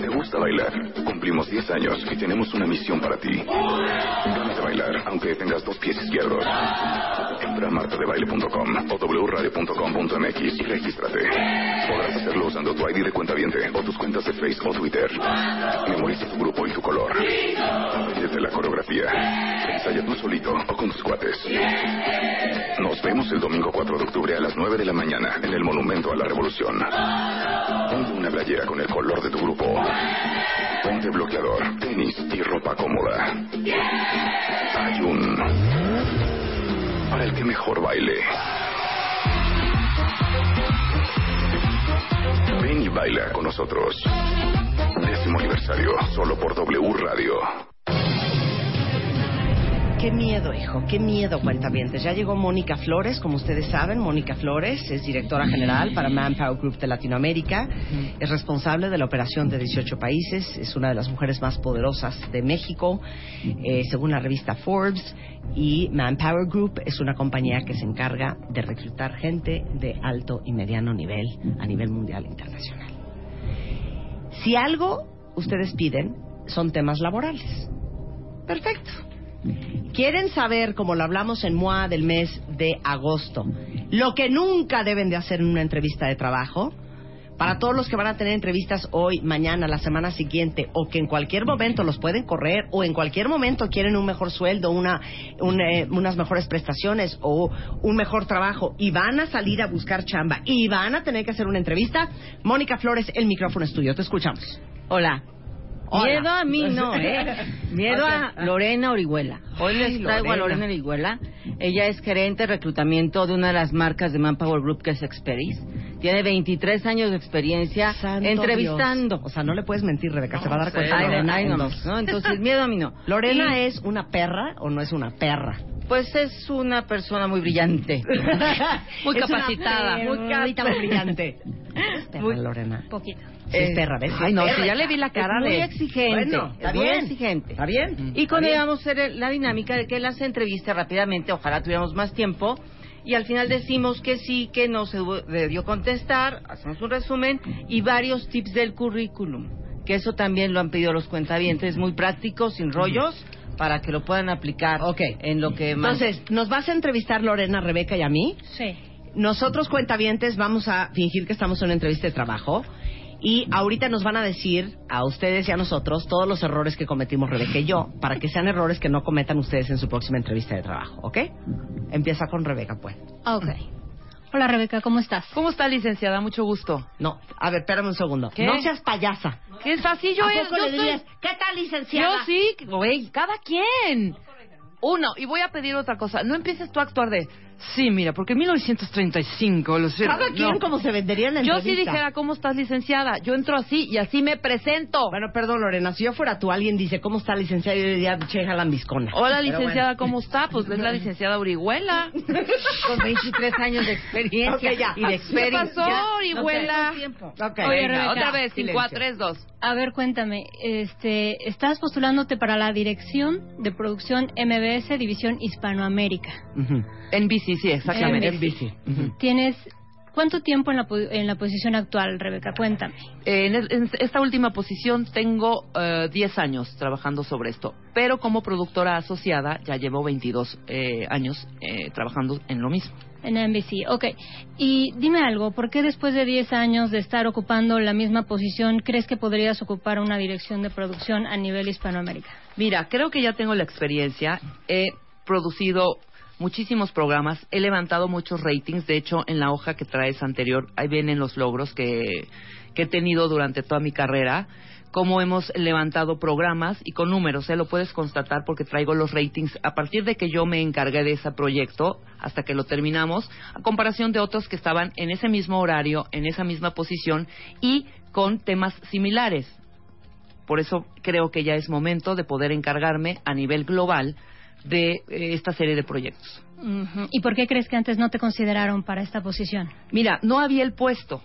¿Te gusta bailar? Cumplimos 10 años y tenemos una misión para ti. Ganas de bailar, aunque tengas dos pies izquierdos. Entra a martadebaile.com o wradio.com.mx y regístrate. Podrás hacerlo usando tu ID de cuenta viente o tus cuentas de Facebook o Twitter. Memoriza tu grupo y tu color. Apréndete la coreografía. Ensaya tú solito o con tus cuates. Nos vemos el domingo 4 de octubre a las 9 de la mañana en el Monumento a la Revolución. Ponte una playera con el color de tu grupo. Ponte bloqueador, tenis y ropa cómoda. Hay un... Para el que mejor baile. Ven y baila con nosotros. Décimo aniversario, solo por W Radio. Qué miedo, hijo, qué miedo, cuentavientes. Ya llegó Mónica Flores, como ustedes saben. Mónica Flores es directora general para Manpower Group de Latinoamérica. Es responsable de la operación de 18 países. Es una de las mujeres más poderosas de México, eh, según la revista Forbes. Y Manpower Group es una compañía que se encarga de reclutar gente de alto y mediano nivel a nivel mundial e internacional. Si algo ustedes piden, son temas laborales. Perfecto. ¿Quieren saber, como lo hablamos en MOA del mes de agosto, lo que nunca deben de hacer en una entrevista de trabajo? Para todos los que van a tener entrevistas hoy, mañana, la semana siguiente, o que en cualquier momento los pueden correr, o en cualquier momento quieren un mejor sueldo, una, un, eh, unas mejores prestaciones, o un mejor trabajo, y van a salir a buscar chamba, y van a tener que hacer una entrevista, Mónica Flores, el micrófono estudio. Te escuchamos. Hola. Hola. Miedo a mí no, ¿eh? Miedo a Lorena Orihuela. Hoy les traigo a Lorena. Lorena Orihuela. Ella es gerente de reclutamiento de una de las marcas de Manpower Group que es Experis. Tiene 23 años de experiencia Santo entrevistando. Dios. O sea, no le puedes mentir, Rebeca, se va a dar cuenta. ay, Lorena, ay, no, no, entonces miedo a mí no. ¿Lorena Y, es una perra o no es una perra? Pues es una persona muy brillante. Muy capacitada. perrita muy brillante. ¿Es perra, Muy- Lorena? Poquito. Sí, es perra, ¿ves? Ay, no, perra. si ya le vi la cara Es muy de... exigente. Bueno, está es muy exigente. Está bien. Y con ella vamos a hacer la dinámica de que él hace entrevistas rápidamente, ojalá tuviéramos más tiempo, y al final decimos que sí, que no se debió contestar, hacemos un resumen y varios tips del currículum, que eso también lo han pedido los cuentavientes, muy práctico, sin rollos, para que lo puedan aplicar Ok. en lo que más... Entonces, ¿nos vas a entrevistar Lorena, Rebeca y a mí? Sí. Nosotros, cuentavientes, vamos a fingir que estamos en una entrevista de trabajo. Y ahorita nos van a decir a ustedes y a nosotros todos los errores que cometimos Rebeca y yo, para que sean errores que no cometan ustedes en su próxima entrevista de trabajo, ¿ok? Empieza con Rebeca, pues. Ok. Hola, Rebeca, ¿cómo estás? ¿Cómo está, licenciada? Mucho gusto. No, a ver, espérame un segundo. ¿Qué? No seas payasa. ¿Qué es así? Yo, ¿A poco yo le soy- dirías, ¿qué tal, licenciada? Yo sí, güey, cada quien. Uno, y voy a pedir otra cosa. No empieces tú a actuar de, sí, mira, porque en 1935 los... Cada quien no. como se vendería en la Yo sí dijera, ¿cómo estás, licenciada? Yo entro así y así me presento. Bueno, perdón, Lorena, si yo fuera tú, alguien dice, ¿cómo está, licenciada? Yo diría, che, lambiscona. Hola, Pero licenciada, bueno. ¿cómo está? Pues es la licenciada Orihuela. Con 23 años de experiencia ya. y de ¿Qué experiencia. pasó, Ya, no Orihuela? Oye, Venga, otra vez, silencio. 5, 3, 2. A ver, cuéntame, este, estás postulándote para la dirección de producción MBS División Hispanoamérica. Ujú. En bici, sí, exactamente. En bici. Tienes ¿Cuánto tiempo en la, en la posición actual, Rebeca? Cuéntame. Eh, en esta última posición tengo eh, 10 años trabajando sobre esto, pero como productora asociada ya llevo 22 eh, años eh, trabajando en lo mismo. En NBC, ok. Y dime algo, ¿por qué después de 10 años de estar ocupando la misma posición, crees que podrías ocupar una dirección de producción a nivel Hispanoamérica? Mira, creo que ya tengo la experiencia. He producido muchísimos programas, he levantado muchos ratings. De hecho, en la hoja que traes anterior, ahí vienen los logros que, que he tenido durante toda mi carrera. Cómo hemos levantado programas y con números, ¿eh? lo puedes constatar porque traigo los ratings a partir de que yo me encargué de ese proyecto hasta que lo terminamos, a comparación de otros que estaban en ese mismo horario, en esa misma posición y con temas similares. Por eso creo que ya es momento de poder encargarme a nivel global de eh, esta serie de proyectos. ¿Y por qué crees que antes no te consideraron para esta posición? Mira, no había el puesto,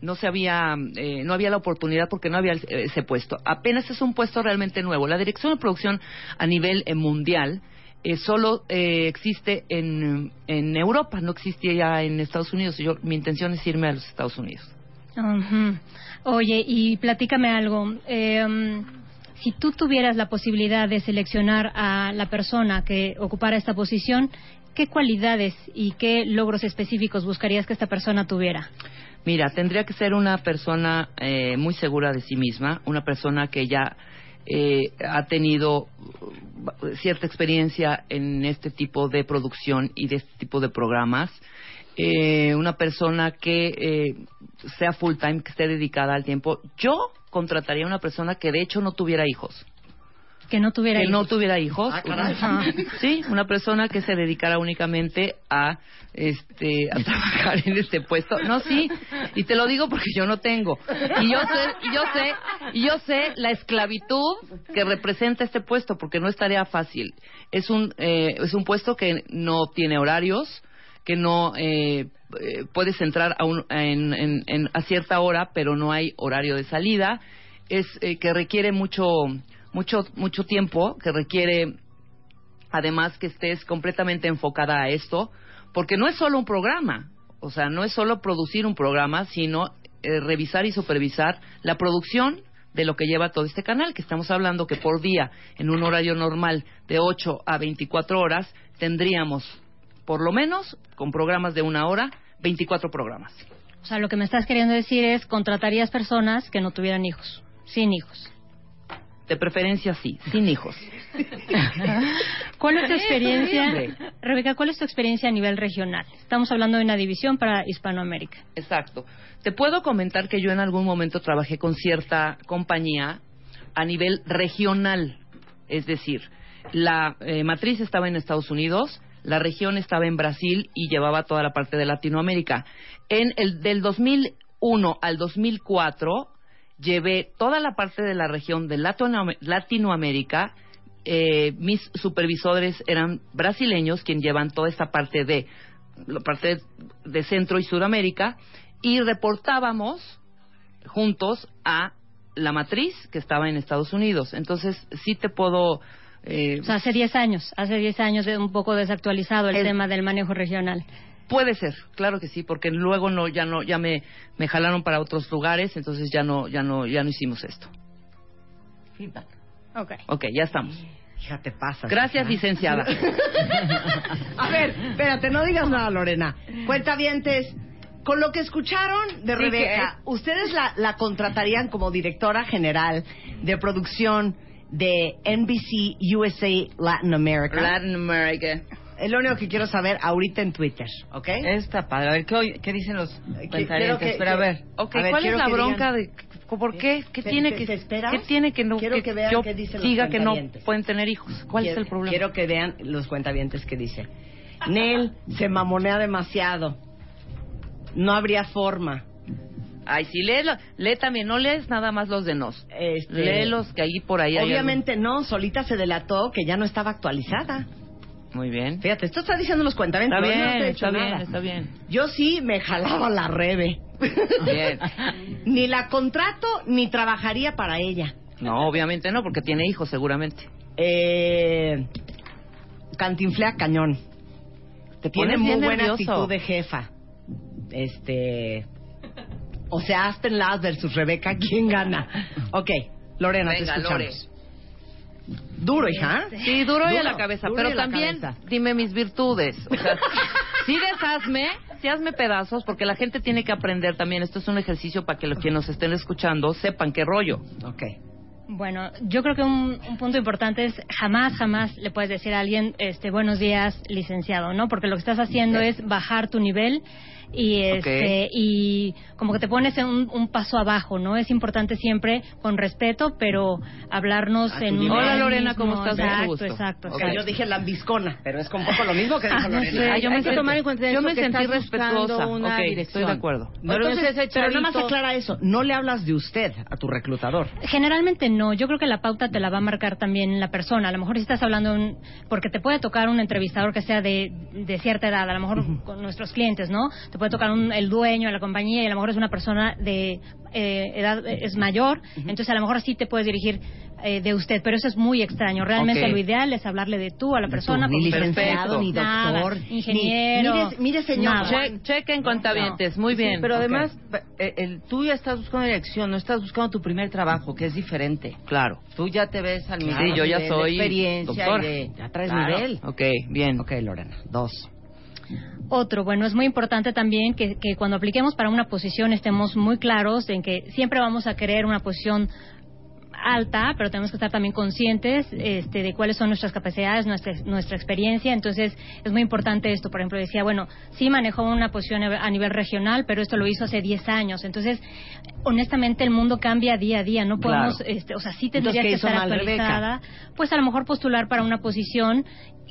no se había, eh, no había la oportunidad porque no había el- ese puesto. Apenas es un puesto realmente nuevo. La dirección de producción a nivel eh, mundial eh, solo eh, existe en, en Europa, no existe ya en Estados Unidos. Yo, mi intención es irme a los Estados Unidos. Oye, y platícame algo. Eh, um, si tú tuvieras la posibilidad de seleccionar a la persona que ocupara esta posición, ¿qué cualidades y qué logros específicos buscarías que esta persona tuviera? Mira, tendría que ser una persona eh, muy segura de sí misma, una persona que ya eh, ha tenido uh, cierta experiencia en este tipo de producción y de este tipo de programas, eh, una persona que eh, sea full time, que esté dedicada al tiempo. Yo contrataría a una persona que de hecho no tuviera hijos. Que no tuviera que no tuviera hijos. Ah. Sí, una persona que se dedicara únicamente a este a trabajar en este puesto. No, sí, y te lo digo porque yo no tengo. Y yo sé, y yo sé, y yo sé la esclavitud que representa este puesto porque no es tarea fácil. Es un eh, es un puesto que no tiene horarios, que no eh, eh, puedes entrar a, un- en- en- en- a cierta hora, pero no hay horario de salida. Es eh, que requiere mucho mucho mucho tiempo, que requiere además que estés completamente enfocada a esto, porque no es solo un programa, o sea, no es solo producir un programa, sino eh, revisar y supervisar la producción de lo que lleva todo este canal, que estamos hablando que por día, en un horario normal de 8 a 24 horas, tendríamos, por lo menos, con programas de una hora, 24 programas. O sea, lo que me estás queriendo decir es contratarías personas que no tuvieran hijos, sin hijos. De preferencia, sí, sin hijos. ¿Cuál es tu experiencia, Rebeca, cuál es tu experiencia a nivel regional? Estamos hablando de una división para Hispanoamérica. Exacto. Te puedo comentar que yo en algún momento trabajé con cierta compañía a nivel regional, es decir, la eh, matriz estaba en Estados Unidos, la región estaba en Brasil y llevaba toda la parte de Latinoamérica. En el del 2001 al 2004 llevé toda la parte de la región de Latinoam- Latinoamérica. Eh, mis supervisores eran brasileños, quien llevan toda esta parte de la parte de Centro y Sudamérica y reportábamos juntos a la matriz que estaba en Estados Unidos. Entonces, sí te puedo... eh, O sea, hace 10 años, hace 10 años de un poco desactualizado el El- tema del manejo regional. Puede ser, claro que sí, porque luego no, ya no, ya me, me jalaron para otros lugares, entonces ya no, ya no, ya no hicimos esto. Feedback. Ok. Ok, ya estamos. Hija, te pasas. Gracias, licenciada. A ver, espérate, no digas nada, Lorena. Cuentavientes, con lo que escucharon de Sí, Rebeca, ¿ustedes la, la contratarían como directora general de producción de NBC USA Latin America? Latin America. Es lo único que quiero saber ahorita en Twitter, ¿ok? Está padre. A ver, ¿qué, qué dicen los quiero cuentavientes? que- Pero a ver. Ok, A ver, ¿cuál es la bronca digan- de ¿Por qué? ¿Qué ¿Te- tiene que qué tiene que no Quiero que vean yo qué dicen los diga que no pueden tener hijos? ¿Cuál es Quiero- el problema? Quiero que vean los cuentavientes que dice. Nel se mamonea demasiado. No habría forma. Ay, sí, lee, lee también, no lees nada más los de nos. Este, Lee los que ahí por ahí hay Obviamente no, solita se delató que ya no estaba actualizada. Muy bien. Fíjate, esto está diciendo los cuentavientes. Está no bien, te he dicho está bien, está bien. Yo sí me jalaba la rebe. Bien. ni la contrato ni trabajaría para ella. No, obviamente no, porque tiene hijos seguramente. Eh, cantinflea cañón. Te Tiene muy buena nervioso. actitud de jefa. este, o sea, Aspen Ladd versus Rebeca, ¿quién gana? Ok, Lorena, te escuchamos. Duro, hija. Sí, duro, y a la cabeza. Pero la también cabeza. dime mis virtudes. O sea, sí deshazme, sí hazme pedazos, porque la gente tiene que aprender también. Esto es un ejercicio para que los que nos estén escuchando sepan qué rollo. Ok. Bueno, yo creo que un, un punto importante es jamás, jamás le puedes decir a alguien, este, buenos días, licenciado, ¿no? Porque lo que estás haciendo es bajar tu nivel y este y como que te pones en un, un paso abajo, ¿no? Es importante siempre con respeto, pero hablarnos en un. Hola, Lorena, ¿cómo estás? Exacto, gusto. exacto, Ok. Ok, exacto. yo dije lambiscona, pero es un poco lo mismo que dijo Ah, no Lorena. sé, Hay, yo hay me que sentí- tomar en cuenta yo me que sentí estás respetuosa. una Ok, estoy dirección. de acuerdo. No, Entonces, pero nada más aclara eso. No le hablas de usted a tu reclutador. Generalmente no, yo creo que la pauta te la va a marcar también la persona. A lo mejor si estás hablando, un- porque te puede tocar un entrevistador que sea de, de cierta edad, a lo mejor con nuestros clientes, ¿no? Te puede tocar un- el dueño de la compañía y a lo mejor es una persona de eh, edad, eh, es mayor, entonces a lo mejor sí te puedes dirigir eh, de usted, pero eso es muy extraño. Realmente lo ideal es hablarle de tú a la persona. ni porque- licenciado, ni Nada, doctor, ingeniero. ni- mire, mire, señor. Che- chequen cuentavientes, muy Sí, bien. pero además, eh, el, tú ya estás buscando dirección, no estás buscando tu primer trabajo, que es diferente. Claro. Tú ya te ves al mismo Sí, yo ya nivel de soy experiencia doctora. y de- Ya traes Claro. nivel. Ok, bien. Ok, Lorena. Dos. Otro, bueno, es muy importante también que, que cuando apliquemos para una posición estemos muy claros en que siempre vamos a querer una posición alta, pero tenemos que estar también conscientes este, de cuáles son nuestras capacidades, nuestra, nuestra experiencia. Entonces, es muy importante esto. Por ejemplo, decía, bueno, sí manejó una posición a nivel regional, pero esto lo hizo hace 10 años. Entonces, honestamente, el mundo cambia día a día. No podemos, Claro. este, o sea, sí tendría ¿qué que hizo estar Rebeca? actualizada. Pues a lo mejor postular para una posición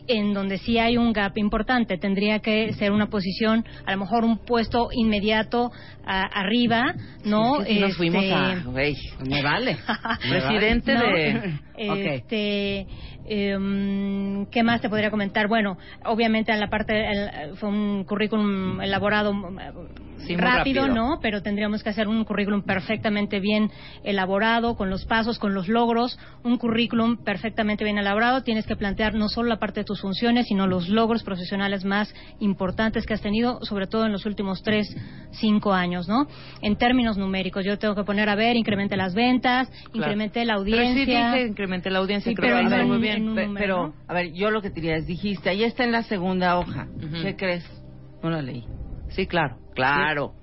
en donde sí hay un gap importante. Tendría que ser una posición, a lo mejor un puesto inmediato a- arriba, ¿no? Es que sí nos Este, fuimos a... güey, Me vale. Presidente ¿no? de... Este, em, ¿Qué más te podría comentar? Bueno, obviamente en la parte el- fue un currículum elaborado eh, Sí, rápido, rápido. ¿no? Pero tendríamos que hacer un currículum perfectamente bien elaborado, con los pasos, con los logros, un currículum perfectamente bien elaborado. Tienes que plantear no solo la parte de tus funciones, sino los logros profesionales más importantes que has tenido, sobre todo en los últimos tres, cinco años, ¿no? En términos numéricos, yo tengo que poner a ver, incremente las ventas, Claro. incremente la Pero sí audiencia. dije incrementé la audiencia, Sí, creo pero que muy bien. en un Pe- número, pero, ¿no? a ver, yo lo que te diría es, dijiste, ahí está en la segunda hoja. Ujú. ¿Qué crees? No la leí. Sí, claro, claro.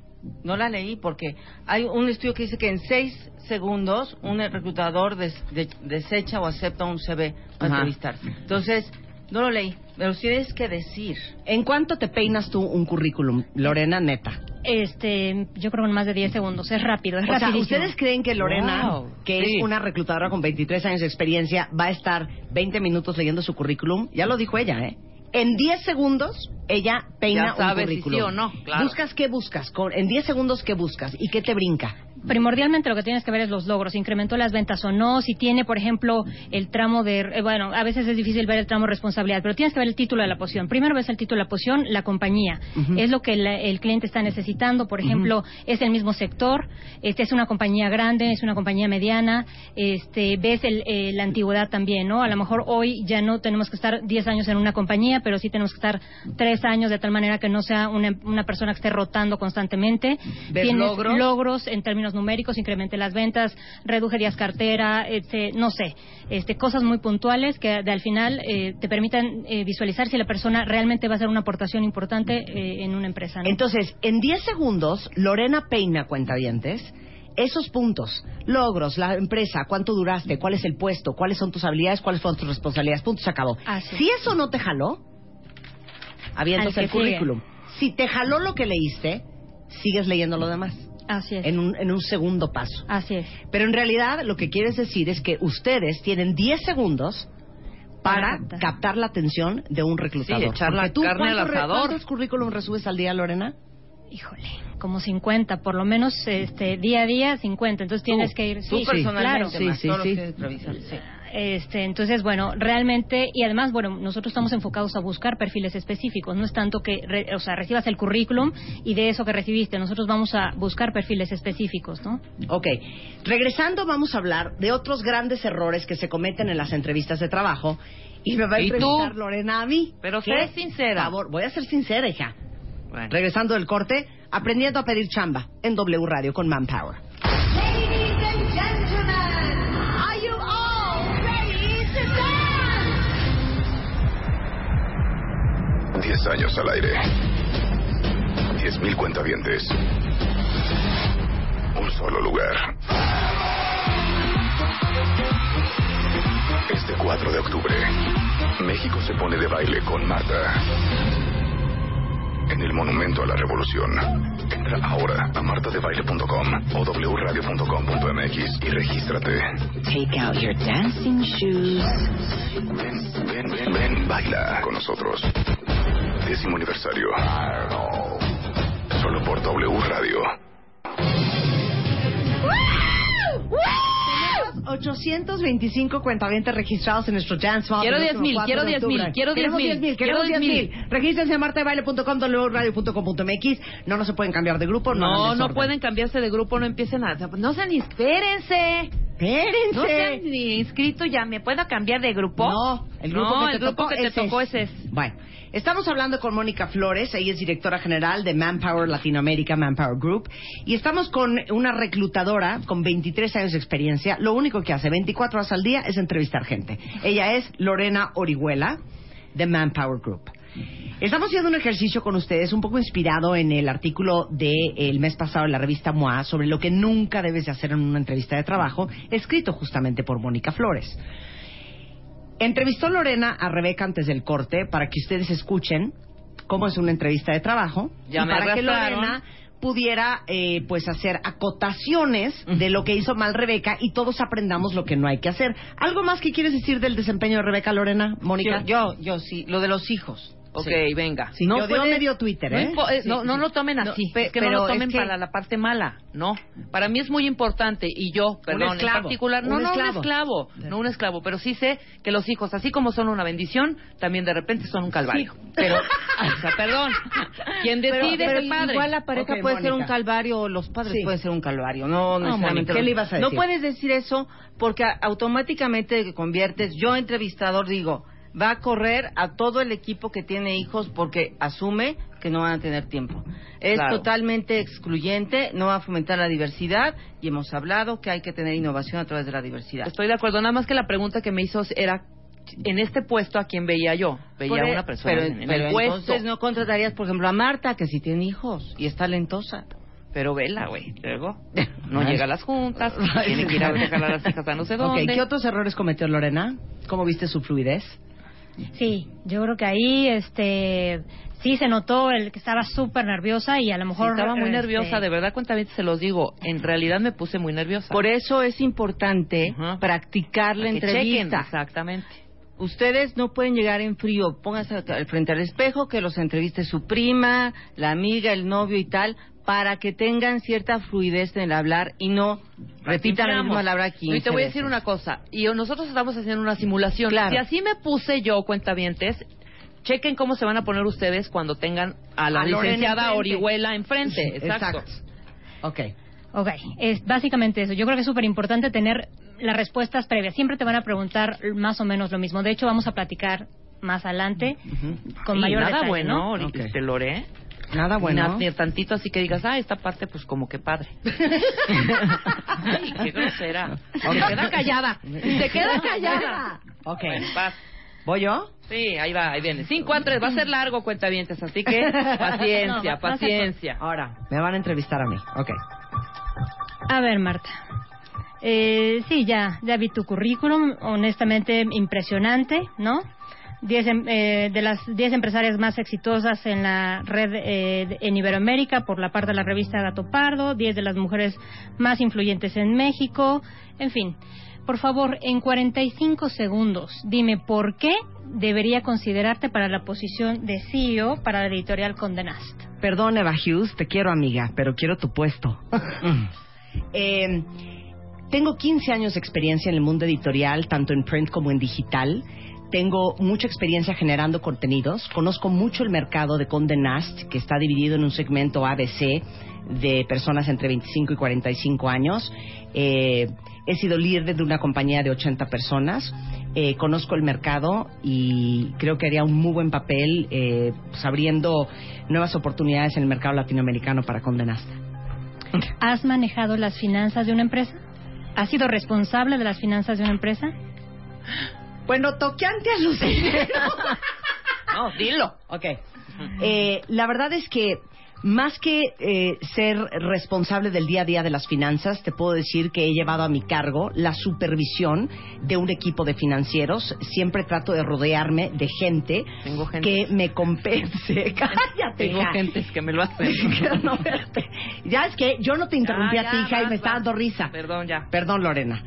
No la leí porque hay un estudio que dice que en seis segundos un reclutador des- de- desecha o acepta un CV para Ajá. entrevistarse. Entonces, no lo leí, pero sí tienes que decir. ¿En cuánto te peinas tú un currículum, Lorena, neta? Este, yo creo que en más de 10 segundos. Es rápido, es O sea, rapidísimo. ¿ustedes creen que Lorena, Wow, que sí. es una reclutadora con 23 años de experiencia, va a estar 20 minutos leyendo su currículum? Ya lo dijo ella, ¿eh? En 10 segundos, ella peina Ya sabe un si currículum. sí o no, claro. ¿Buscas qué buscas? Con- en 10 segundos, ¿qué buscas? ¿Y qué te brinca? Primordialmente lo que tienes que ver es los logros, incrementó las ventas o no, si tiene, por ejemplo, el tramo de, eh, bueno, a veces es difícil ver el tramo de responsabilidad, pero tienes que ver el título de la posición. Primero ves el título de la posición, la compañía, es lo que el cliente está necesitando, por ejemplo, es el mismo sector, este es una compañía grande, es una compañía mediana, este, ves el, eh, la antigüedad también, ¿no? A lo mejor hoy ya no tenemos que estar 10 años en una compañía, pero sí tenemos que estar 3 años de tal manera que no sea una, una persona que esté rotando constantemente. ¿Ves Tienes logros? logros en términos numéricos, incrementé las ventas, reduje días cartera, este, no sé, este, cosas muy puntuales que de, al final eh, te permitan eh, visualizar si la persona realmente va a hacer una aportación importante eh, en una empresa. ¿no? Entonces, en 10 segundos, Lorena peina cuentavientes esos puntos, logros, la empresa, cuánto duraste, cuál es el puesto, cuáles son tus habilidades, cuáles fueron tus responsabilidades, punto, se acabó. Así es. Si eso no te jaló, avientas el sigue. currículum. Si te jaló lo que leíste, sigues leyendo lo demás, Así es. en un, en un segundo paso. Así es. Pero en realidad lo que quieres decir es que ustedes tienen 10 segundos para Para captar. la atención de un reclutador. Sí, echar la Porque tú, carne al ¿cuántos re- asador. ¿Cuántos currículum resubes al día, Lorena? Híjole, como 50, por lo menos este, día a día 50. Entonces tienes que ir. Tú sí, personalmente, más Sí, sí, sí. que sí. Este, entonces, bueno, realmente, y además, bueno, nosotros estamos enfocados a buscar perfiles específicos, no es tanto que, re- o sea, recibas el currículum y de eso que recibiste, nosotros vamos a buscar perfiles específicos, ¿no? Ok. Regresando, vamos a hablar de otros grandes errores que se cometen en las entrevistas de trabajo. Y me va a ¿Y tú? entrevistar Lorena a mí. Pero ¿Qué? sé sincera. Por favor, voy a ser sincera, hija. Bueno. Regresando del corte, Aprendiendo a pedir chamba en W Radio con Manpower. 10 años al aire. 10.000 cuentavientes. Un solo lugar. Este 4 de octubre, México se pone de baile con Marta. En el Monumento a la Revolución. Entra ahora a martadebaile.com o wradio.com.mx y regístrate. Take out your dancing shoes. Ven, ven, ven, ven, baila con nosotros. Décimo aniversario. Solo por W Radio. 825 cuentavientes registrados en nuestro Dance. Quiero el 10,000, próximo 4 quiero de 10,000, octubre. quiero Queremos 10,000, 10,000, queremos quiero 10,000. Regístrense en martadebaile.com, wradio.com.mx. No, no se pueden cambiar de grupo. No, No, no pueden cambiarse de grupo, no empiecen a... No sean... Espérense. Espérense. No se han ni inscrito ya. ¿Me puedo cambiar de grupo? No, el grupo No, que te el grupo tocó, que te tocó es. ese es. Bueno, estamos hablando con Mónica Flores, ella es directora general de Manpower Latinoamérica, Manpower Group, y estamos con una reclutadora con 23 años de experiencia. Lo único que hace 24 horas al día es entrevistar gente. Ella es Lorena Orihuela de Manpower Group. Estamos haciendo un ejercicio con ustedes un poco inspirado en el artículo del mes pasado en la revista MOA sobre lo que nunca debes de hacer en una entrevista de trabajo, escrito justamente por Mónica Flores. Entrevistó Lorena a Rebeca antes del corte para que ustedes escuchen cómo es una entrevista de trabajo Ya y me para que. Lorena pudiera eh, pues hacer acotaciones de lo que hizo mal Rebeca y todos aprendamos lo que no hay que hacer. ¿Algo más que quieres decir del desempeño de Rebeca, Lorena, Mónica? Yo, yo, yo sí, lo de los hijos. Ok, Sí. venga. Sí, yo dio medio Twitter, no, ¿eh? eh, Sí, no, sí, no lo tomen No, así. es que no pero lo es tomen que- para la parte mala. No. Para mí es muy importante. Y yo, perdón, en esclavo, particular. No, un no esclavo. un esclavo. No un esclavo. Pero sí sé que los hijos, así como son una bendición, también de repente son un calvario. Pero, o sea, perdón. Quien decide pero es el padre. igual la pareja puede ser un calvario o los padres Sí. pueden ser un calvario. No, No, Mónica, ¿qué le ibas a No decir? puedes decir eso porque a- automáticamente te conviertes, yo entrevistador digo, va a correr a todo el equipo que tiene hijos porque asume que no van a tener tiempo. Es Claro. totalmente excluyente, no va a fomentar la diversidad y hemos hablado que hay que tener innovación a través de la diversidad. Estoy de acuerdo. Nada más que la pregunta que me hizo era, en este puesto, ¿a quién veía yo? Veía a una persona pero, en, en pero el puesto. entonces no contratarías, por ejemplo, a Marta, que sí tiene hijos y es talentosa. Pero vela, güey. Luego no llega a las juntas, tiene que ir a dejar a las hijas a no sé dónde. ¿qué otros errores cometió Lorena? ¿Cómo viste su fluidez? Sí, yo creo que ahí este sí se notó el que estaba súper nerviosa y a lo Sí, mejor estaba muy este, nerviosa, de verdad, cuentamente se los digo. En realidad me puse muy nerviosa. Por eso es importante Ajá. practicar la que chequen, entrevista. exactamente. Ustedes no pueden llegar en frío. Pónganse al frente al espejo, que los entreviste su prima, la amiga, el novio y tal, para que tengan cierta fluidez en el hablar y no repitan la misma palabra 15 Y te voy a decir una cosa. Y nosotros estamos haciendo una simulación. Claro. Si así me puse yo, cuentavientes, chequen cómo se van a poner ustedes cuando tengan a la A licenciada enfrente. Orihuela enfrente. Exacto. Ok. Ok, es básicamente eso. Yo creo que es súper importante tener las respuestas previas. Siempre te van a preguntar más o menos lo mismo. De hecho, vamos a platicar más adelante con Sí, mayor nada detalle, bueno, ¿no? Ori- Ok. este, Lore. Nada bueno. Ni, ni tantito así que digas, ah, esta parte, pues como que padre. Ay, qué grosera. Se queda callada. Se queda callada. Ok. Bueno, vas. ¿Voy yo? Sí, ahí va, ahí viene. 5 a 3, va a ser largo, cuentavientes, así que paciencia, No, paciencia. Ahora, me van a entrevistar a mí. Ok. A ver, Marta. Eh, sí, ya, ya vi tu currículum, honestamente impresionante, ¿no? Diez, em- eh, de las 10 empresarias más exitosas en la red eh, en Iberoamérica por la parte de la revista Gato Pardo, 10 de las mujeres más influyentes en México, en fin. Por favor, en 45 segundos, dime por qué debería considerarte para la posición de CEO para la editorial Condé Nast. Perdón, Eva Hughes, te quiero amiga, pero quiero tu puesto. Eh, tengo 15 años de experiencia en el mundo editorial, tanto en print como en digital. Tengo mucha experiencia generando contenidos, conozco mucho el mercado de Condé Nast, que está dividido en un segmento ABC de personas entre 25 y 45 años. Eh, he sido líder de una compañía de 80 personas. Eh, conozco el mercado y creo que haría un muy buen papel eh, pues, abriendo nuevas oportunidades en el mercado latinoamericano para Condé Nast. ¿Has manejado las finanzas de una empresa? ¿Has sido responsable de las finanzas de una empresa? Bueno, toqueante a los No, dilo. Ok. Eh, la verdad es que más que eh, ser responsable del día a día de las finanzas, te puedo decir que he llevado a mi cargo la supervisión de un equipo de financieros. Siempre trato de rodearme de gente, Tengo gente. que me compense. Cállate. Tengo hija. gentes que me lo hacen. No, ya es que yo no te interrumpí Ya, a ti, hija, y me está dando risa. Perdón, ya. Perdón, Lorena.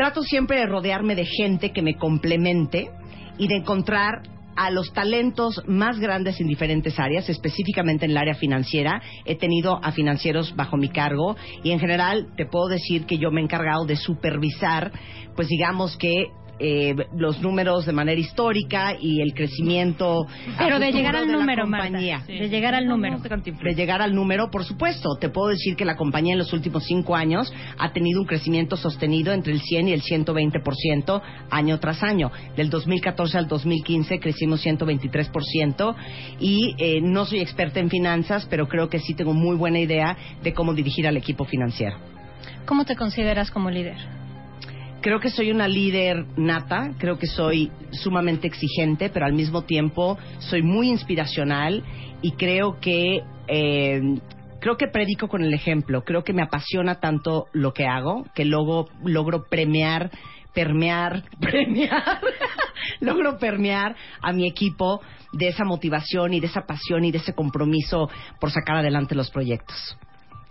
Trato siempre de rodearme de gente que me complemente y de encontrar a los talentos más grandes en diferentes áreas, específicamente en el área financiera. He tenido a financieros bajo mi cargo y en general te puedo decir que yo me he encargado de supervisar, pues digamos que eh, los números de manera histórica y el crecimiento. Pero de llegar al de número, compañía. De llegar al número. De llegar al número, por supuesto. Te puedo decir que la compañía en los últimos cinco años ha tenido un crecimiento sostenido entre el 100 y el 120% año tras año. Del 2014 al 2015 crecimos 123% y eh, no soy experta en finanzas, pero creo que sí tengo muy buena idea de cómo dirigir al equipo financiero. ¿Cómo te consideras como líder? Creo que soy una líder nata, creo que soy sumamente exigente, pero al mismo tiempo soy muy inspiracional y creo que eh, creo que predico con el ejemplo. Creo que me apasiona tanto lo que hago que luego logro premiar, permear, premiar, logro permear a mi equipo de esa motivación y de esa pasión y de ese compromiso por sacar adelante los proyectos.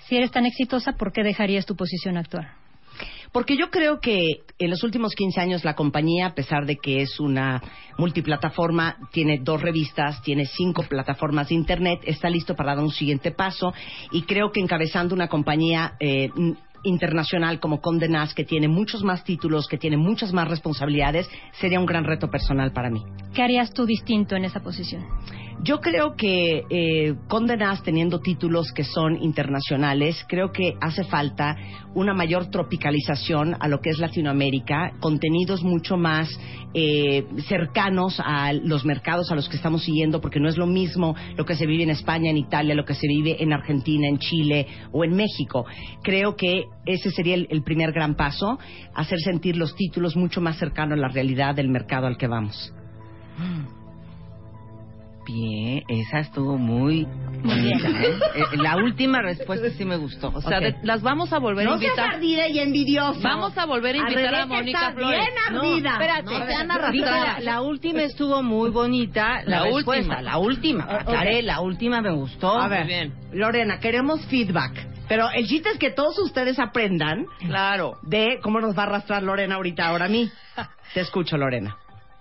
Si eres tan exitosa, ¿por qué dejarías tu posición actual? Porque yo creo que en los últimos 15 años la compañía, a pesar de que es una multiplataforma, tiene dos revistas, tiene cinco plataformas de Internet, está listo para dar un siguiente paso. Y creo que encabezando una compañía eh, internacional como Condé Nast, que tiene muchos más títulos, que tiene muchas más responsabilidades, sería un gran reto personal para mí. ¿Qué harías tú distinto en esa posición? Yo creo que eh, Condé Nast, teniendo títulos que son internacionales, creo que hace falta una mayor tropicalización a lo que es Latinoamérica, contenidos mucho más eh, cercanos a los mercados a los que estamos siguiendo, porque no es lo mismo lo que se vive en España, en Italia, lo que se vive en Argentina, en Chile o en México. Creo que ese sería el, primer gran paso, hacer sentir los títulos mucho más cercanos a la realidad del mercado al que vamos. Bien, esa estuvo muy bonita. ¿eh? Eh, La última respuesta sí me gustó. O sea, de- las vamos a volver a No seas invitar. ardida y envidiosa. Vamos a volver a invitar a Rebeca Mónica Flores. bien ardida. No, espérate. No, sean arrastradas. La, la última estuvo muy bonita. La, La respuesta, última. La última. La última me gustó. A ver, bien. Lorena, queremos feedback. Pero el chiste es que todos ustedes aprendan Claro. de cómo nos va a arrastrar Lorena ahorita, ahora a mí. Te escucho, Lorena.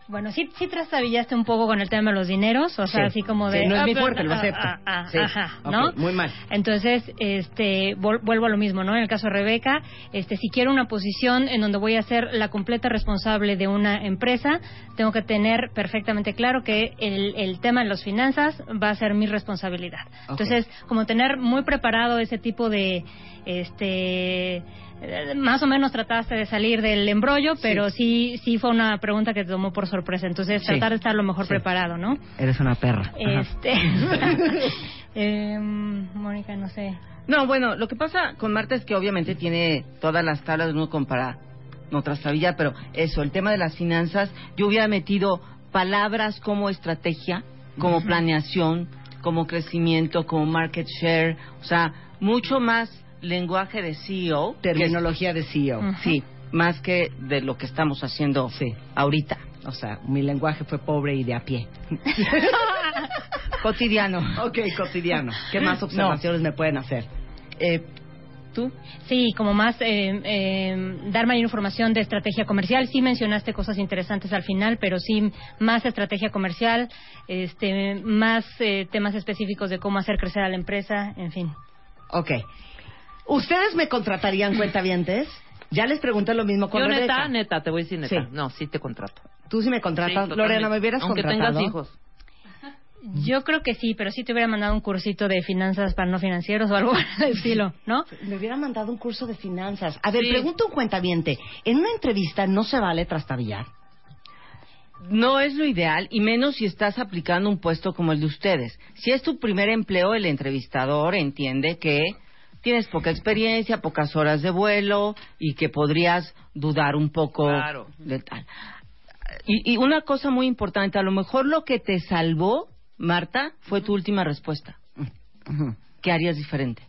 Bueno, sí, sí trastabillaste un poco con el tema de los dineros, o sea, Sí. así como de... Sí, no es ah, mi fuerte, lo ah, acepto. ah, ah, Sí. Ajá, ¿no? muy mal. Entonces, este, vuelvo a lo mismo, ¿no? En el caso de Rebeca, este, si quiero una posición en donde voy a ser la completa responsable de una empresa, tengo que tener perfectamente claro que el, el tema de las finanzas va a ser mi responsabilidad. Entonces, como tener muy preparado ese tipo de, este, más o menos trataste de salir del embrollo, pero sí, sí fue una pregunta que te tomó por sorpresa. Entonces, Sí. tratar de estar lo mejor Sí. preparado, ¿no? Eres una perra. Este, em, Mónica, no sé. No, bueno, lo que pasa con Marta es que obviamente tiene todas las tablas de uno como para no trastabillar, pero eso, el tema de las finanzas, yo hubiera metido palabras como estrategia, como planeación, como crecimiento, como market share, o sea, mucho más lenguaje de CEO. Terminología de CEO. Sí, más que de lo que estamos haciendo Sí. ahorita. O sea, mi lenguaje fue pobre y de a pie. Cotidiano. ok, cotidiano. ¿Qué más observaciones me pueden hacer? Eh, ¿Tú? Sí, como más eh, eh, dar mayor información de estrategia comercial. Sí mencionaste cosas interesantes al final, pero sí más estrategia comercial, este, más eh, temas específicos de cómo hacer crecer a la empresa, en fin. Ok. ¿Ustedes me contratarían cuentavientes? Ya les pregunté lo mismo con Yo Rebeca. neta, neta, te voy a decir neta. Sí. No, sí te contrato. Tú sí me contratas, Sí, Lorena, me hubieras Aunque contratado. tengas hijos. Yo creo que sí, pero sí te hubiera mandado un cursito de finanzas para no financieros o algo por el estilo, ¿no? Me hubiera mandado un curso de finanzas. A ver, Sí. pregunta un cuentaviente. En una entrevista no se vale trastabillar. No es lo ideal, y menos si estás aplicando un puesto como el de ustedes. Si es tu primer empleo, el entrevistador entiende que tienes poca experiencia, pocas horas de vuelo y que podrías dudar un poco Claro. de tal. Y, y una cosa muy importante, a lo mejor lo que te salvó, Marta, fue tu última respuesta. ¿Qué harías diferente?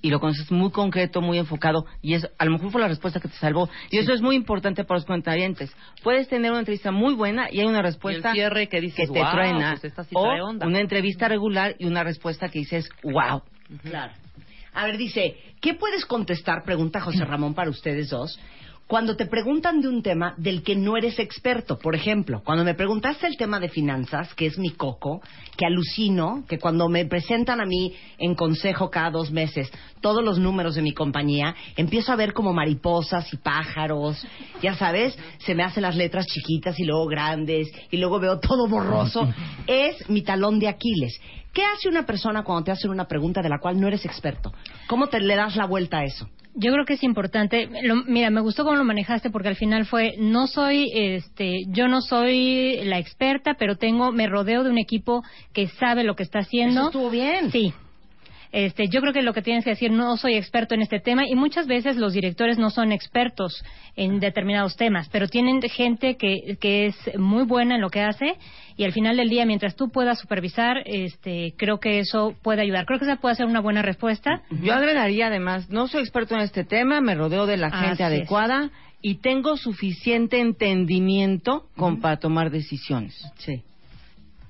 Y lo conoces muy concreto, muy enfocado, y eso, a lo mejor fue la respuesta que te salvó. Y eso es muy importante para los cuentavientes. Puedes tener una entrevista muy buena y hay una respuesta Y el cierre que dices, te "Guau, truena, pues esta sí o trae onda". una entrevista regular y una respuesta que dices, wow. Claro. A ver, dice, ¿qué puedes contestar? Pregunta José Ramón para ustedes dos. Cuando te preguntan de un tema del que no eres experto, por ejemplo, cuando me preguntaste el tema de finanzas, que es mi coco, que alucino que cuando me presentan a mí en consejo cada dos meses todos los números de mi compañía, empiezo a ver como mariposas y pájaros, ya sabes, se me hacen las letras chiquitas y luego grandes y luego veo todo borroso. Es mi talón de Aquiles. ¿Qué hace una persona cuando te hacen una pregunta de la cual no eres experto? ¿Cómo te le das la vuelta a eso? Yo creo que es importante. Lo- mira, me gustó cómo lo manejaste porque al final fue no soy, este, yo no soy la experta, pero tengo, me rodeo de un equipo que sabe lo que está haciendo. Eso estuvo bien. Sí. Este, yo creo que lo que tienes que decir, no soy experto en este tema y muchas veces los directores no son expertos en determinados temas, pero tienen gente que, que es muy buena en lo que hace y al final del día, mientras tú puedas supervisar, este, creo que eso puede ayudar. Creo que esa puede ser una buena respuesta. Yo agregaría además, no soy experto en este tema, me rodeo de la gente Así es. adecuada y tengo suficiente entendimiento como para tomar decisiones. Sí.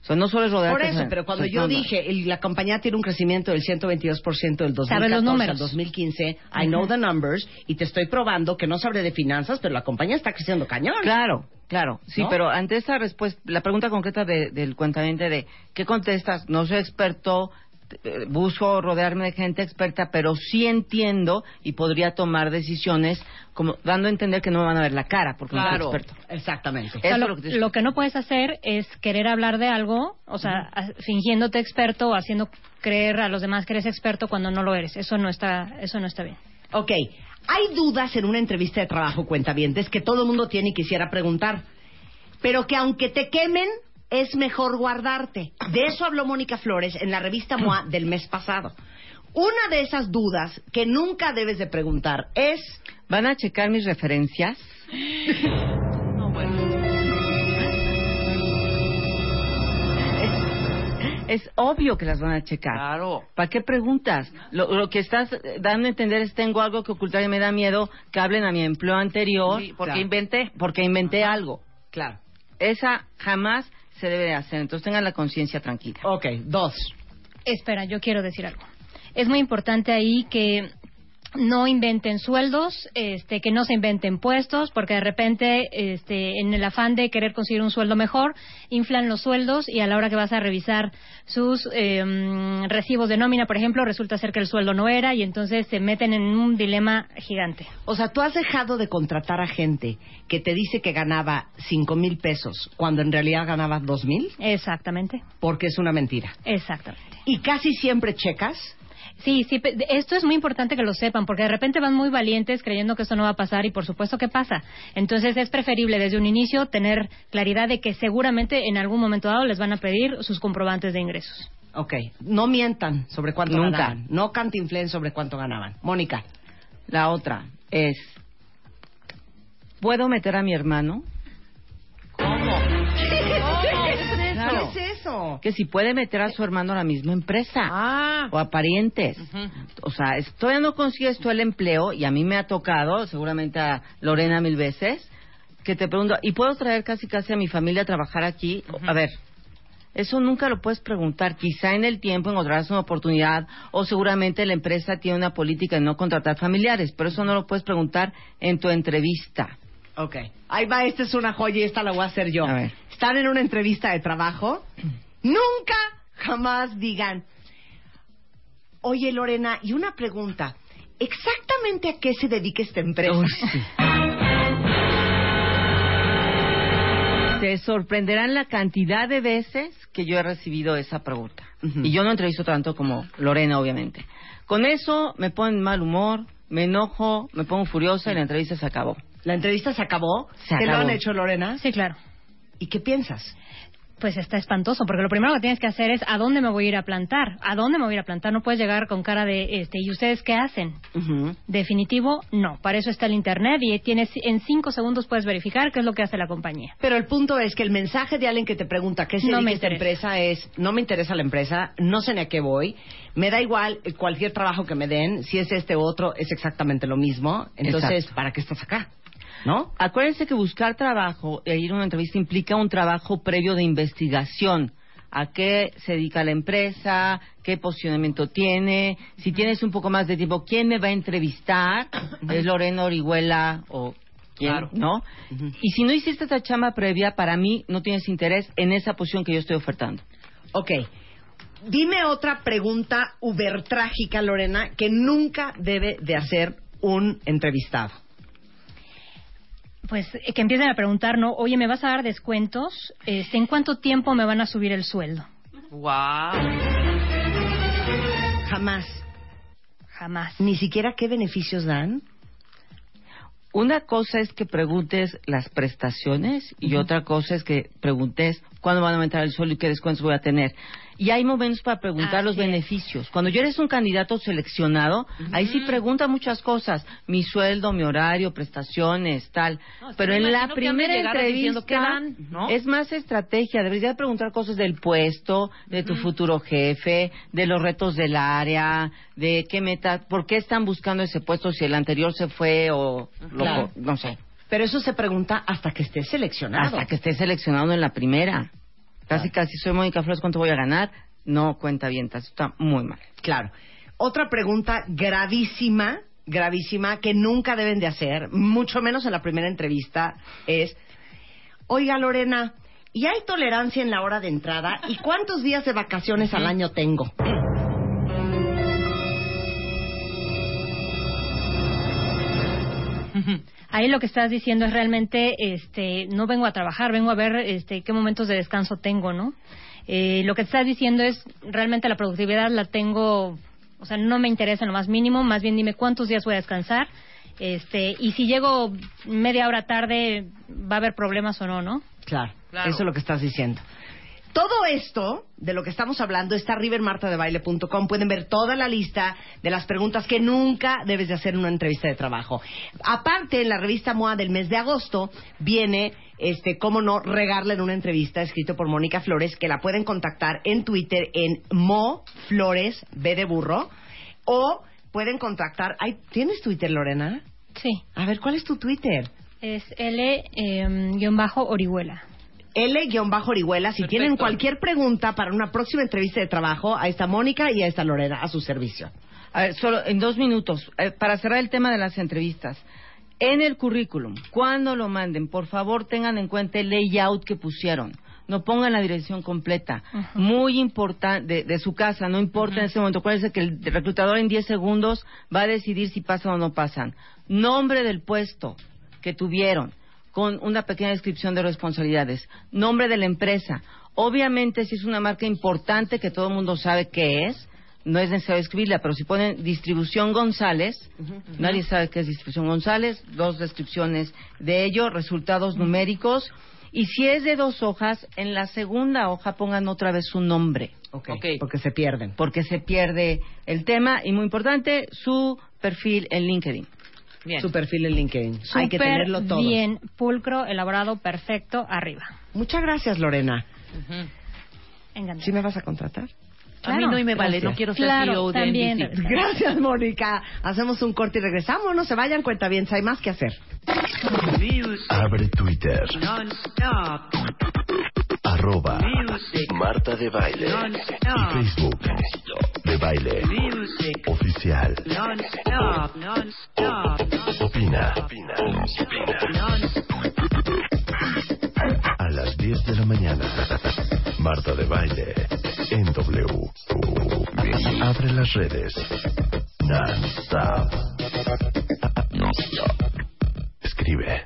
O sea, no solo es rodearte. Por eso, pero cuando yo dije, el- la compañía tiene un crecimiento del 122% del 2014 Sabe los al números. 2015, I know the numbers, y te estoy probando que no sabré de finanzas, pero la compañía está creciendo cañón. Claro, claro, sí, ¿No? pero ante esa respuesta, la pregunta concreta de- del cuentamiento de ¿qué contestas? No soy experto, busco rodearme de gente experta, pero sí entiendo y podría tomar decisiones como dando a entender que no me van a ver la cara porque no soy experto. Exactamente. O sea, Eso lo, que te- lo que no puedes hacer es querer hablar de algo, o sea, fingiéndote experto o haciendo creer a los demás que eres experto cuando no lo eres. Eso no está, eso no está bien. Ok, hay dudas en una entrevista de trabajo, cuentavientes, que todo el mundo tiene y quisiera preguntar, pero que aunque te quemen, es mejor guardarte. De eso habló Mónica Flores en la revista MOA del mes pasado. Una de esas dudas que nunca debes de preguntar es... ¿Van a checar mis referencias? No, bueno. Es obvio que las van a checar. Claro. ¿Para qué preguntas? Lo, lo que estás dando a entender es tengo algo que ocultar y me da miedo que hablen a mi empleo anterior Sí, porque Claro. inventé. porque inventé algo. Claro. Esa jamás se debe de hacer. Entonces tengan la conciencia tranquila. Ok, dos. Espera, yo quiero decir algo. Es muy importante ahí que no inventen sueldos, este, que no se inventen puestos, porque de repente, este, en el afán de querer conseguir un sueldo mejor, inflan los sueldos y a la hora que vas a revisar sus eh, recibos de nómina, por ejemplo, resulta ser que el sueldo no era y entonces se meten en un dilema gigante. O sea, tú has dejado de contratar a gente que te dice que ganaba cinco mil pesos cuando en realidad ganaba dos mil Exactamente, porque es una mentira. exactamente. Y casi siempre checas. Sí, sí, pe- esto es muy importante que lo sepan, porque de repente van muy valientes creyendo que esto no va a pasar y por supuesto que pasa. Entonces es preferible desde un inicio tener claridad de que seguramente en algún momento dado les van a pedir sus comprobantes de ingresos. Ok, no mientan sobre cuánto Nunca. ganaban. No cantinflen sobre cuánto ganaban. Mónica. La otra es, ¿puedo meter a mi hermano? Que si puede meter a su hermano a la misma empresa. Ah. O a parientes. O sea, todavía no consigues tú el empleo y a mí me ha tocado, seguramente a Lorena mil veces, que te pregunto, ¿y puedo traer casi casi a mi familia a trabajar aquí? A ver, eso nunca lo puedes preguntar. Quizá en el tiempo encontrarás una oportunidad o seguramente la empresa tiene una política de no contratar familiares, pero eso no lo puedes preguntar en tu entrevista. Ok. Ahí va, esta es una joya y esta la voy a hacer yo. A ver. Están en una entrevista de trabajo. Nunca, jamás digan, oye Lorena, y una pregunta. ¿Exactamente a qué se dedica esta empresa? Sí. Se sorprenderán la cantidad de veces que yo he recibido esa pregunta. Y yo no entrevisto tanto como Lorena, obviamente. Con eso me ponen mal humor, me enojo, me pongo furiosa y la entrevista se acabó. La entrevista se acabó. Se ¿Te lo han hecho, Lorena? Sí, claro. ¿Y qué piensas? Pues está espantoso, porque lo primero que tienes que hacer es a dónde me voy a ir a plantar. ¿A dónde me voy a ir a plantar? No puedes llegar con cara de, este, ¿y ustedes qué hacen? Ujú. Definitivo, no. Para eso está el Internet y tienes en cinco segundos puedes verificar qué es lo que hace la compañía. Pero el punto es que el mensaje de alguien que te pregunta qué se No esta empresa es no me interesa la empresa, no sé ni a qué voy, me da igual cualquier trabajo que me den, si es este u otro es exactamente lo mismo, entonces Exacto. ¿para qué estás acá? ¿No? Acuérdense que buscar trabajo e ir a una entrevista implica un trabajo previo de investigación. ¿A qué se dedica la empresa? ¿Qué posicionamiento tiene? Si tienes un poco más de tiempo, ¿quién me va a entrevistar? ¿Es Lorena Orihuela o quién? Claro. ¿No? Y si no hiciste esta chamba previa, para mí no tienes interés en esa posición que yo estoy ofertando. Ok. Dime otra pregunta ubertrágica, Lorena, que nunca debe de hacer un entrevistado. Pues eh, que empiecen a preguntar, ¿no? Oye, ¿me vas a dar descuentos? Este, ¿En cuánto tiempo me van a subir el sueldo? Wow. Jamás. Jamás. Ni siquiera qué beneficios dan. Una cosa es que preguntes las prestaciones y otra cosa es que preguntes cuándo van a aumentar el sueldo y qué descuentos voy a tener. Y hay momentos para preguntar Así los es. beneficios. Cuando yo eres un candidato seleccionado, ahí sí pregunta muchas cosas. Mi sueldo, mi horario, prestaciones, tal. No, que Pero en la que primera entrevista qué dan, ¿no? es más estrategia. Deberías de preguntar cosas del puesto, de tu futuro jefe, de los retos del área, de qué meta, por qué están buscando ese puesto si el anterior se fue o lo- Claro. no sé. Pero eso se pregunta hasta que estés seleccionado. Hasta que esté seleccionado en la primera. Casi, casi soy Mónica Flores, ¿cuánto voy a ganar? No cuenta bien, está muy mal. Claro. Otra pregunta gravísima, gravísima, que nunca deben de hacer, mucho menos en la primera entrevista, es, oiga Lorena, ¿y hay tolerancia en la hora de entrada? ¿Y cuántos días de vacaciones al año tengo? Ahí lo que estás diciendo es realmente, este, no vengo a trabajar, vengo a ver, este, qué momentos de descanso tengo, ¿no? Eh, lo que estás diciendo es realmente la productividad la tengo, o sea, no me interesa en lo más mínimo, más bien dime cuántos días voy a descansar, este, y si llego media hora tarde, va a haber problemas o no, ¿no? Claro, Claro. eso es lo que estás diciendo. Todo esto de lo que estamos hablando está arriba en martadebaile.com. Pueden ver toda la lista de las preguntas que nunca debes de hacer en una entrevista de trabajo. Aparte, en la revista MOA del mes de agosto viene, este, cómo no regarle en una entrevista escrito por Mónica Flores, que la pueden contactar en Twitter en Mo Flores B de burro o pueden contactar. Ay, ¿Tienes Twitter, Lorena? Sí, A ver, ¿cuál es tu Twitter? es L-Orihuela. L-Orihuela. Si Perfecto. tienen cualquier pregunta para una próxima entrevista de trabajo, ahí está Mónica y ahí está Lorena a su servicio. A ver, solo en dos minutos, eh, para cerrar el tema de las entrevistas. En el currículum, cuando lo manden, por favor tengan en cuenta el layout que pusieron. No pongan la dirección completa. Muy importante, de, de su casa, no importa en ese momento. Acuérdense que el reclutador en 10 segundos va a decidir si pasan o no pasan. Nombre del puesto que tuvieron, con una pequeña descripción de responsabilidades. Nombre de la empresa. Obviamente, si es una marca importante que todo el mundo sabe qué es, no es necesario escribirla, pero si ponen distribución González, nadie sabe qué es distribución González, dos descripciones de ello, resultados numéricos, y si es de dos hojas, en la segunda hoja pongan otra vez su nombre, Ok. Ok. Porque se pierden. porque se pierde el tema, y muy importante, su perfil en LinkedIn. Bien. Su perfil en LinkedIn. Hay que tenerlo todo. bien, pulcro, elaborado, perfecto, arriba. Muchas gracias, Lorena. Ujú. Encantada. ¿Sí me vas a contratar? A mí Claro. no y me vale, Gracias. no quiero ser Claro, CEO de también. NBC. Gracias, Mónica. Hacemos un corte y regresamos. No se vayan, cuenta bien. Hay más que hacer. Abre Twitter. Arroba Marta de Baile. Y Facebook. De Baile. Oficial. Opina. A las 10 de la mañana. Marta de Baile. En W. Abre las redes. Non-stop. Escribe.